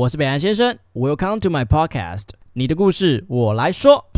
我是北岸先生，Welcome to my podcast，你的故事我来说。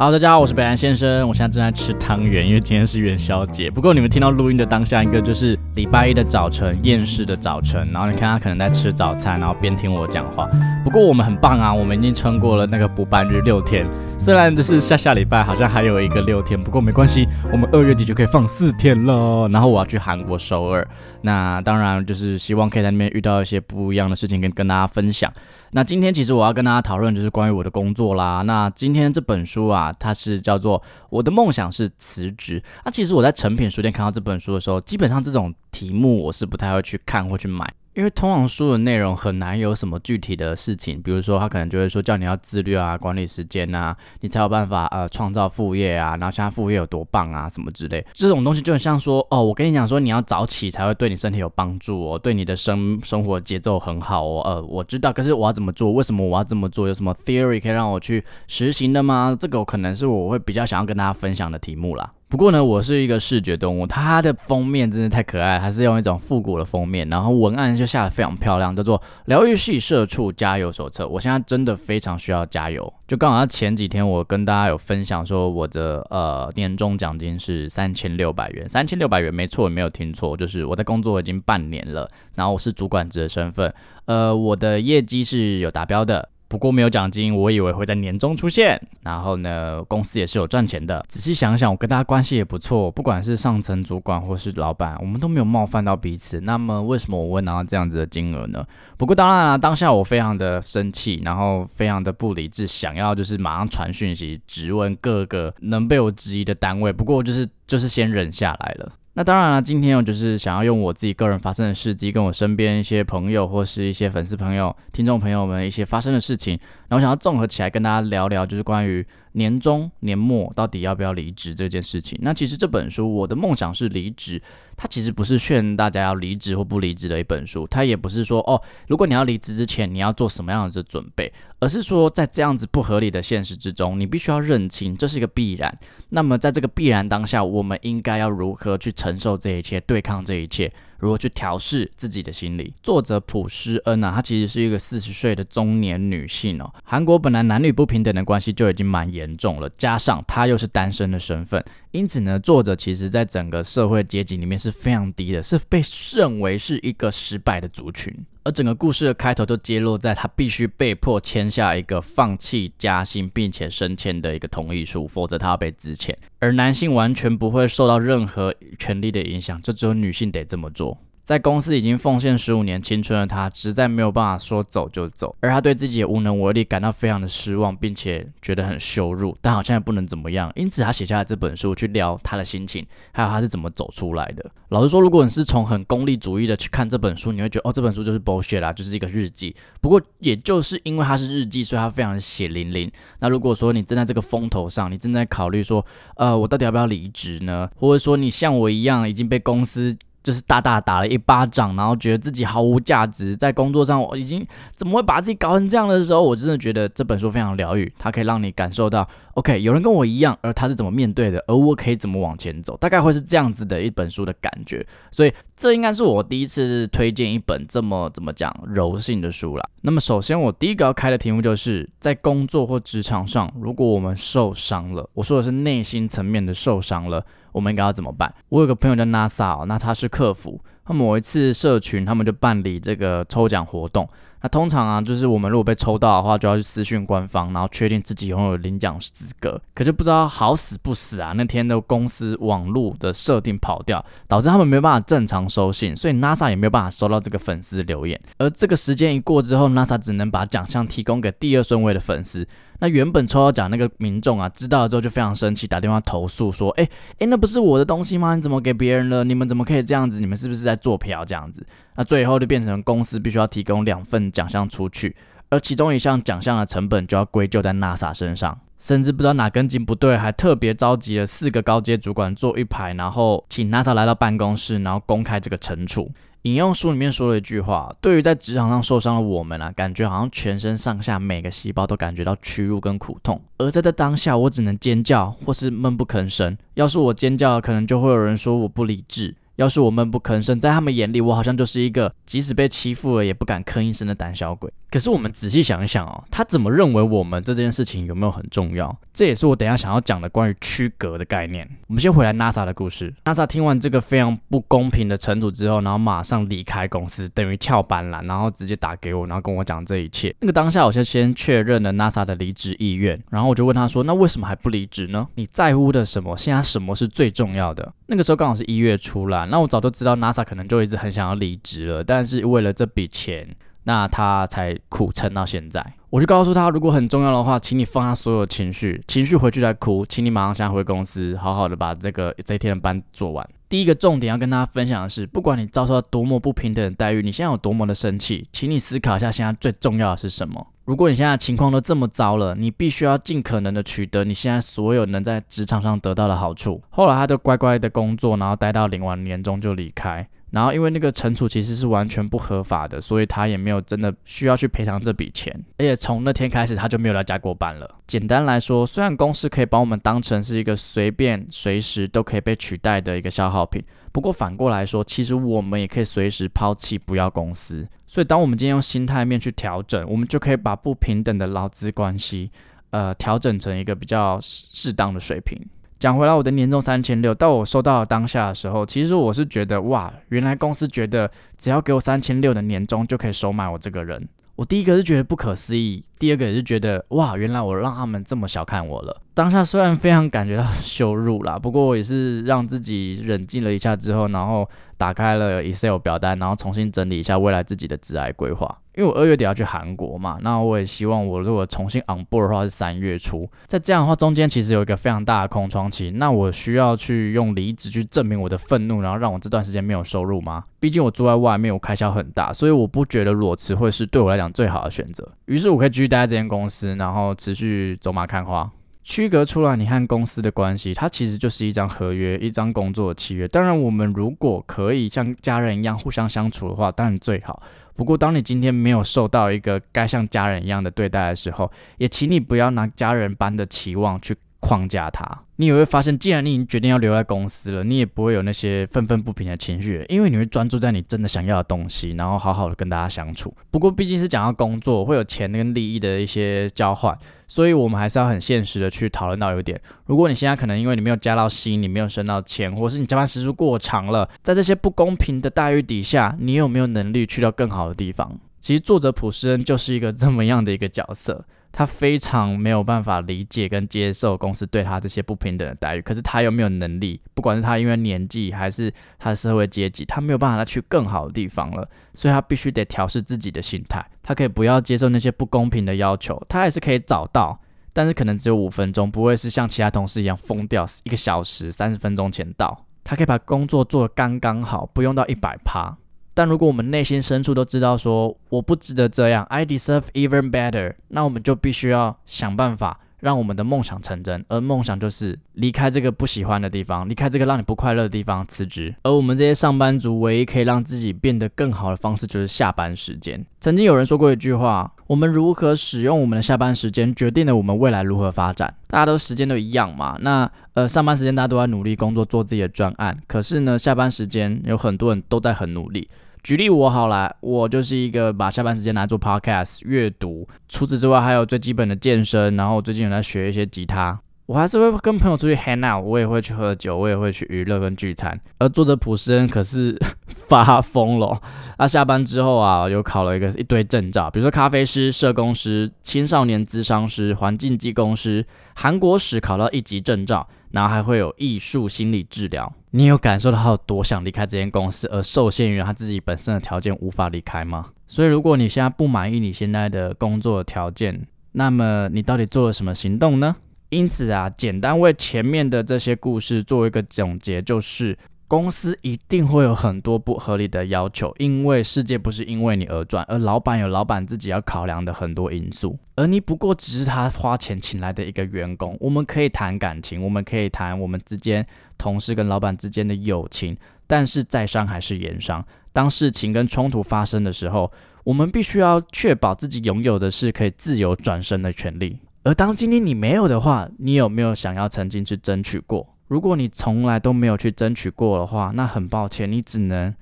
好，大家好，我是北安先生，我现在正在吃汤圆，因为今天是元宵节。不过你们听到录音的当下，一个就是礼拜一的早晨，厌世的早晨。然后你看他可能在吃早餐，然后边听我讲话。不过我们很棒啊，我们已经撑过了那个补班日六天。虽然就是下下礼拜好像还有一个六天，不过没关系，我们二月底就可以放四天了。然后我要去韩国首尔，那当然就是希望可以在那边遇到一些不一样的事情，跟跟大家分享。那今天其实我要跟大家讨论就是关于我的工作啦。那今天这本书啊，它是叫做《我的梦想是辞职》。那其实我在成品书店看到这本书的时候，基本上这种题目我是不太会去看或去买。因为通常书的内容很难有什么具体的事情，比如说他可能就会说叫你要自律啊，管理时间啊，你才有办法呃创造副业啊，然后现在副业有多棒啊什么之类，这种东西就很像说哦，我跟你讲说你要早起才会对你身体有帮助哦，对你的生生活节奏很好哦，呃我知道，可是我要怎么做？为什么我要这么做？有什么 theory 可以让我去实行的吗？这个可能是我会比较想要跟大家分享的题目啦。不过呢，我是一个视觉动物，它的封面真的太可爱，还是用一种复古的封面，然后文案就下的非常漂亮，叫做《疗愈系社畜加油手册》。我现在真的非常需要加油，就刚好前几天我跟大家有分享说，我的呃年终奖金是三千六百元，三千六百元没错，没有听错，就是我在工作已经半年了，然后我是主管职的身份，呃，我的业绩是有达标的。不过没有奖金，我以为会在年终出现。然后呢，公司也是有赚钱的。仔细想想，我跟大家关系也不错，不管是上层主管或是老板，我们都没有冒犯到彼此。那么为什么我会拿到这样子的金额呢？不过当然了，当下我非常的生气，然后非常的不理智，想要就是马上传讯息质问各个能被我质疑的单位。不过就是就是先忍下来了。那当然了，今天我就是想要用我自己个人发生的事迹，跟我身边一些朋友或是一些粉丝朋友、听众朋友们一些发生的事情，然后想要综合起来跟大家聊聊，就是关于年终年末到底要不要离职这件事情。那其实这本书，我的梦想是离职。它其实不是劝大家要离职或不离职的一本书，它也不是说哦，如果你要离职之前你要做什么样的准备，而是说在这样子不合理的现实之中，你必须要认清这是一个必然。那么在这个必然当下，我们应该要如何去承受这一切，对抗这一切？如何去调试自己的心理？作者朴诗恩啊，她其实是一个四十岁的中年女性哦。韩国本来男女不平等的关系就已经蛮严重了，加上她又是单身的身份，因此呢，作者其实在整个社会阶级里面是非常低的，是被认为是一个失败的族群。而整个故事的开头就揭露在他必须被迫签下一个放弃加薪并且升迁的一个同意书，否则他要被资遣。而男性完全不会受到任何权利的影响，就只有女性得这么做。在公司已经奉献十五年青春的他，实在没有办法说走就走，而他对自己的无能为力感到非常的失望，并且觉得很羞辱，但好像也不能怎么样，因此他写下了这本书去聊他的心情，还有他是怎么走出来的。老实说，如果你是从很功利主义的去看这本书，你会觉得哦，这本书就是 bullshit 啦，就是一个日记。不过也就是因为它是日记，所以它非常的血淋淋。那如果说你正在这个风头上，你正在考虑说，呃，我到底要不要离职呢？或者说你像我一样已经被公司就是大大打了一巴掌，然后觉得自己毫无价值，在工作上我已经怎么会把自己搞成这样的时候，我真的觉得这本书非常疗愈，它可以让你感受到，OK，有人跟我一样，而他是怎么面对的，而我可以怎么往前走，大概会是这样子的一本书的感觉。所以这应该是我第一次推荐一本这么怎么讲柔性的书了。那么首先我第一个要开的题目就是在工作或职场上，如果我们受伤了，我说的是内心层面的受伤了。我们应该要怎么办？我有个朋友叫 NASA，那他是客服。那某一次社群，他们就办理这个抽奖活动。那通常啊，就是我们如果被抽到的话，就要去私讯官方，然后确定自己拥有领奖资格。可就不知道好死不死啊，那天的公司网络的设定跑掉，导致他们没有办法正常收信，所以 NASA 也没有办法收到这个粉丝留言。而这个时间一过之后，NASA 只能把奖项提供给第二顺位的粉丝。那原本抽到奖那个民众啊，知道了之后就非常生气，打电话投诉说：“哎哎，那不是我的东西吗？你怎么给别人了？你们怎么可以这样子？你们是不是在做票这样子？”那最后就变成公司必须要提供两份奖项出去，而其中一项奖项的成本就要归咎在 NASA 身上。甚至不知道哪根筋不对，还特别召集了四个高阶主管坐一排，然后请 NASA 来到办公室，然后公开这个惩处。引用书里面说了一句话：，对于在职场上受伤的我们啊，感觉好像全身上下每个细胞都感觉到屈辱跟苦痛。而在这当下，我只能尖叫或是闷不吭声。要是我尖叫，可能就会有人说我不理智。要是我闷不吭声，在他们眼里，我好像就是一个即使被欺负了也不敢吭一声的胆小鬼。可是我们仔细想一想哦，他怎么认为我们这件事情有没有很重要？这也是我等下想要讲的关于区隔的概念。我们先回来 NASA 的故事。NASA 听完这个非常不公平的惩处之后，然后马上离开公司，等于翘班了，然后直接打给我，然后跟我讲这一切。那个当下，我就先确认了 NASA 的离职意愿，然后我就问他说：“那为什么还不离职呢？你在乎的什么？现在什么是最重要的？”那个时候刚好是一月初那我早就知道 NASA 可能就一直很想要离职了，但是为了这笔钱。那他才苦撑到现在，我就告诉他，如果很重要的话，请你放下所有情绪，情绪回去再哭，请你马上现在回公司，好好的把这个这一天的班做完。第一个重点要跟大家分享的是，不管你遭受到多么不平等的待遇，你现在有多么的生气，请你思考一下，现在最重要的是什么？如果你现在情况都这么糟了，你必须要尽可能的取得你现在所有能在职场上得到的好处。后来他就乖乖的工作，然后待到领完年终就离开。然后，因为那个惩处其实是完全不合法的，所以他也没有真的需要去赔偿这笔钱。而且从那天开始，他就没有来加过班了。简单来说，虽然公司可以把我们当成是一个随便随时都可以被取代的一个消耗品，不过反过来说，其实我们也可以随时抛弃不要公司。所以，当我们今天用心态面去调整，我们就可以把不平等的劳资关系，呃，调整成一个比较适当的水平。讲回来，我的年终三千六，到我收到当下的时候，其实我是觉得，哇，原来公司觉得只要给我三千六的年终就可以收买我这个人。我第一个是觉得不可思议，第二个也是觉得，哇，原来我让他们这么小看我了。当下虽然非常感觉到羞辱啦，不过我也是让自己冷静了一下之后，然后打开了 Excel 表单，然后重新整理一下未来自己的职涯规划。因为我二月底要去韩国嘛，那我也希望我如果重新 on board 的话是三月初，在这样的话中间其实有一个非常大的空窗期，那我需要去用离职去证明我的愤怒，然后让我这段时间没有收入吗？毕竟我住在外面，我开销很大，所以我不觉得裸辞会是对我来讲最好的选择。于是我可以继续待在这间公司，然后持续走马看花。区隔出来，你和公司的关系，它其实就是一张合约，一张工作契约。当然，我们如果可以像家人一样互相相处的话，当然最好。不过，当你今天没有受到一个该像家人一样的对待的时候，也请你不要拿家人般的期望去框架他。你也会发现，既然你已经决定要留在公司了，你也不会有那些愤愤不平的情绪，因为你会专注在你真的想要的东西，然后好好的跟大家相处。不过毕竟是讲到工作，会有钱跟利益的一些交换，所以我们还是要很现实的去讨论到有点。如果你现在可能因为你没有加到薪，你没有升到钱，或是你加班时数过长了，在这些不公平的待遇底下，你有没有能力去到更好的地方？其实作者普斯恩就是一个这么样的一个角色。他非常没有办法理解跟接受公司对他这些不平等的待遇，可是他又没有能力，不管是他因为年纪还是他的社会阶级，他没有办法再去更好的地方了，所以他必须得调试自己的心态。他可以不要接受那些不公平的要求，他还是可以找到，但是可能只有五分钟，不会是像其他同事一样疯掉一个小时三十分钟前到。他可以把工作做得刚刚好，不用到一百趴。但如果我们内心深处都知道说我不值得这样，I deserve even better，那我们就必须要想办法让我们的梦想成真。而梦想就是离开这个不喜欢的地方，离开这个让你不快乐的地方，辞职。而我们这些上班族唯一可以让自己变得更好的方式就是下班时间。曾经有人说过一句话：我们如何使用我们的下班时间，决定了我们未来如何发展。大家都时间都一样嘛？那呃，上班时间大家都在努力工作做自己的专案，可是呢，下班时间有很多人都在很努力。举例我好了，我就是一个把下班时间拿来做 podcast、阅读，除此之外还有最基本的健身，然后最近有在学一些吉他。我还是会跟朋友出去 hang out，我也会去喝酒，我也会去娱乐跟聚餐。而作者普斯恩可是 发疯了，他下班之后啊，又考了一个一堆证照，比如说咖啡师、社工师、青少年咨商师、环境技工师、韩国史考到一级证照，然后还会有艺术心理治疗。你有感受到他有多想离开这间公司，而受限于他自己本身的条件无法离开吗？所以如果你现在不满意你现在的工作条件，那么你到底做了什么行动呢？因此啊，简单为前面的这些故事做一个总结，就是公司一定会有很多不合理的要求，因为世界不是因为你而转，而老板有老板自己要考量的很多因素，而你不过只是他花钱请来的一个员工。我们可以谈感情，我们可以谈我们之间同事跟老板之间的友情，但是在商还是言商。当事情跟冲突发生的时候，我们必须要确保自己拥有的是可以自由转身的权利。而当今天你没有的话，你有没有想要曾经去争取过？如果你从来都没有去争取过的话，那很抱歉，你只能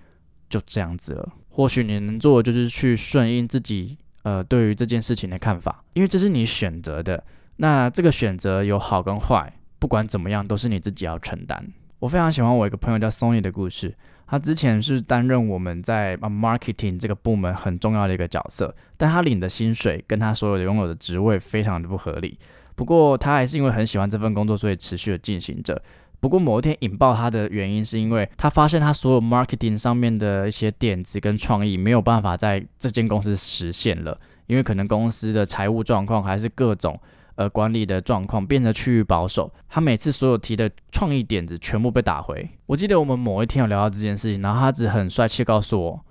就这样子了。或许你能做的就是去顺应自己，呃，对于这件事情的看法，因为这是你选择的。那这个选择有好跟坏，不管怎么样，都是你自己要承担。我非常喜欢我一个朋友叫 Sony 的故事，他之前是担任我们在 marketing 这个部门很重要的一个角色，但他领的薪水跟他所有的拥有的职位非常的不合理。不过他还是因为很喜欢这份工作，所以持续的进行着。不过某一天引爆他的原因，是因为他发现他所有 marketing 上面的一些点子跟创意没有办法在这间公司实现了，因为可能公司的财务状况还是各种呃管理的状况变得趋于保守。他每次所有提的创意点子全部被打回。我记得我们某一天有聊到这件事情，然后他只很帅气告诉我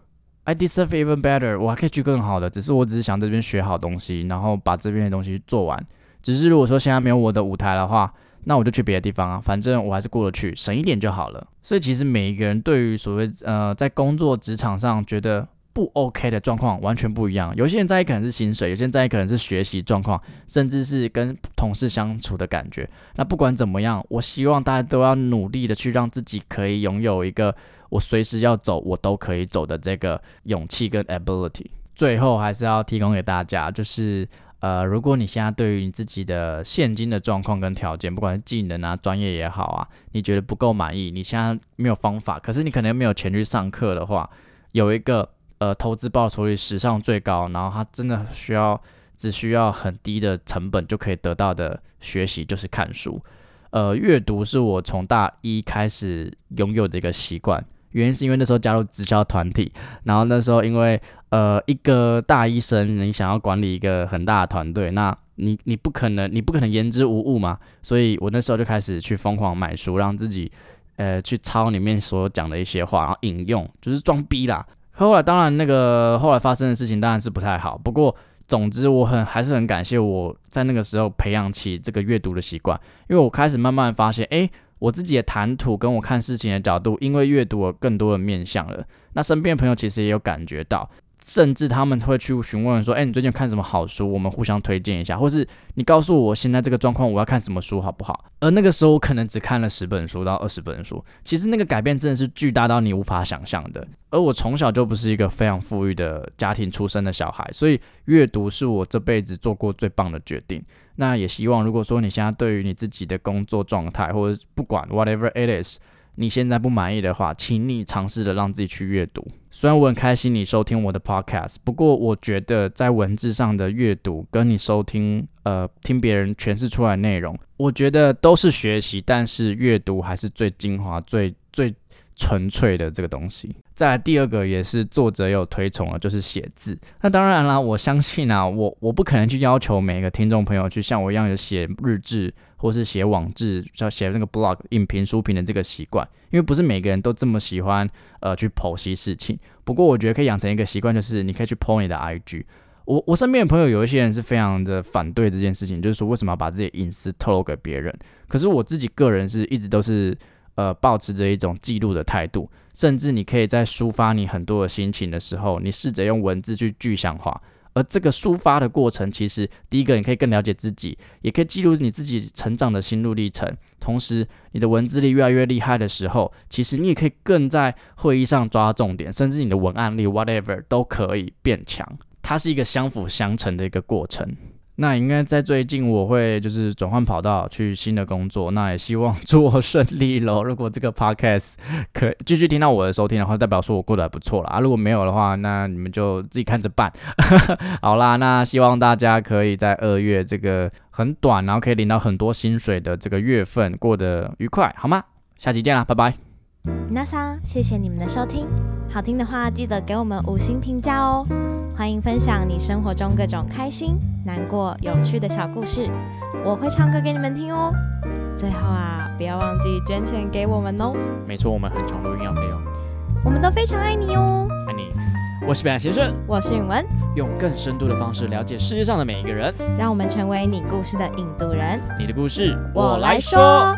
，I deserve even better，我还可以去更好的，只是我只是想这边学好东西，然后把这边的东西做完。只是如果说现在没有我的舞台的话，那我就去别的地方啊，反正我还是过得去，省一点就好了。所以其实每一个人对于所谓呃在工作职场上觉得不 OK 的状况完全不一样。有些人在意可能是薪水，有些人在意可能是学习状况，甚至是跟同事相处的感觉。那不管怎么样，我希望大家都要努力的去让自己可以拥有一个我随时要走我都可以走的这个勇气跟 ability。最后还是要提供给大家，就是。呃，如果你现在对于你自己的现金的状况跟条件，不管是技能啊、专业也好啊，你觉得不够满意，你现在没有方法，可是你可能又没有钱去上课的话，有一个呃投资报酬率史上最高，然后它真的需要只需要很低的成本就可以得到的学习，就是看书。呃，阅读是我从大一开始拥有的一个习惯。原因是因为那时候加入直销团体，然后那时候因为呃一个大医生，你想要管理一个很大的团队，那你你不可能你不可能言之无物嘛，所以我那时候就开始去疯狂买书，让自己呃去抄里面所讲的一些话，然后引用，就是装逼啦。后来当然那个后来发生的事情当然是不太好，不过总之我很还是很感谢我在那个时候培养起这个阅读的习惯，因为我开始慢慢发现，哎。我自己的谈吐跟我看事情的角度，因为阅读了更多的面向了。那身边的朋友其实也有感觉到。甚至他们会去询问说：“哎，你最近看什么好书？我们互相推荐一下，或是你告诉我现在这个状况，我要看什么书好不好？”而那个时候我可能只看了十本书到二十本书，其实那个改变真的是巨大到你无法想象的。而我从小就不是一个非常富裕的家庭出身的小孩，所以阅读是我这辈子做过最棒的决定。那也希望，如果说你现在对于你自己的工作状态，或者不管 whatever it is。你现在不满意的话，请你尝试着让自己去阅读。虽然我很开心你收听我的 podcast，不过我觉得在文字上的阅读跟你收听呃听别人诠释出来内容，我觉得都是学习，但是阅读还是最精华、最最纯粹的这个东西。再来第二个也是作者有推崇的，就是写字。那当然啦，我相信啊，我我不可能去要求每个听众朋友去像我一样有写日志。或是写网志，要写那个 blog 影评书评的这个习惯，因为不是每个人都这么喜欢呃去剖析事情。不过我觉得可以养成一个习惯，就是你可以去 po 你的 IG。我我身边的朋友有一些人是非常的反对这件事情，就是说为什么要把自己隐私透露给别人？可是我自己个人是一直都是呃保持着一种记录的态度，甚至你可以在抒发你很多的心情的时候，你试着用文字去具象化。而这个抒发的过程，其实第一个你可以更了解自己，也可以记录你自己成长的心路历程。同时，你的文字力越来越厉害的时候，其实你也可以更在会议上抓重点，甚至你的文案力 whatever 都可以变强。它是一个相辅相成的一个过程。那应该在最近我会就是转换跑道去新的工作，那也希望祝我顺利喽。如果这个 podcast 可继续听到我的收听的话，代表说我过得还不错了啊。如果没有的话，那你们就自己看着办。好啦，那希望大家可以在二月这个很短，然后可以领到很多薪水的这个月份过得愉快，好吗？下期见啦，拜拜。那桑，谢谢你们的收听，好听的话记得给我们五星评价哦。欢迎分享你生活中各种开心、难过、有趣的小故事，我会唱歌给你们听哦。最后啊。不要忘记捐钱给我们哦，没错，我们很穷，录音要费用。我们都非常爱你哦。爱你，我是北岸先生，我是允文，用更深度的方式了解世界上的每一个人。让我们成为你故事的引渡人。你的故事，我来说。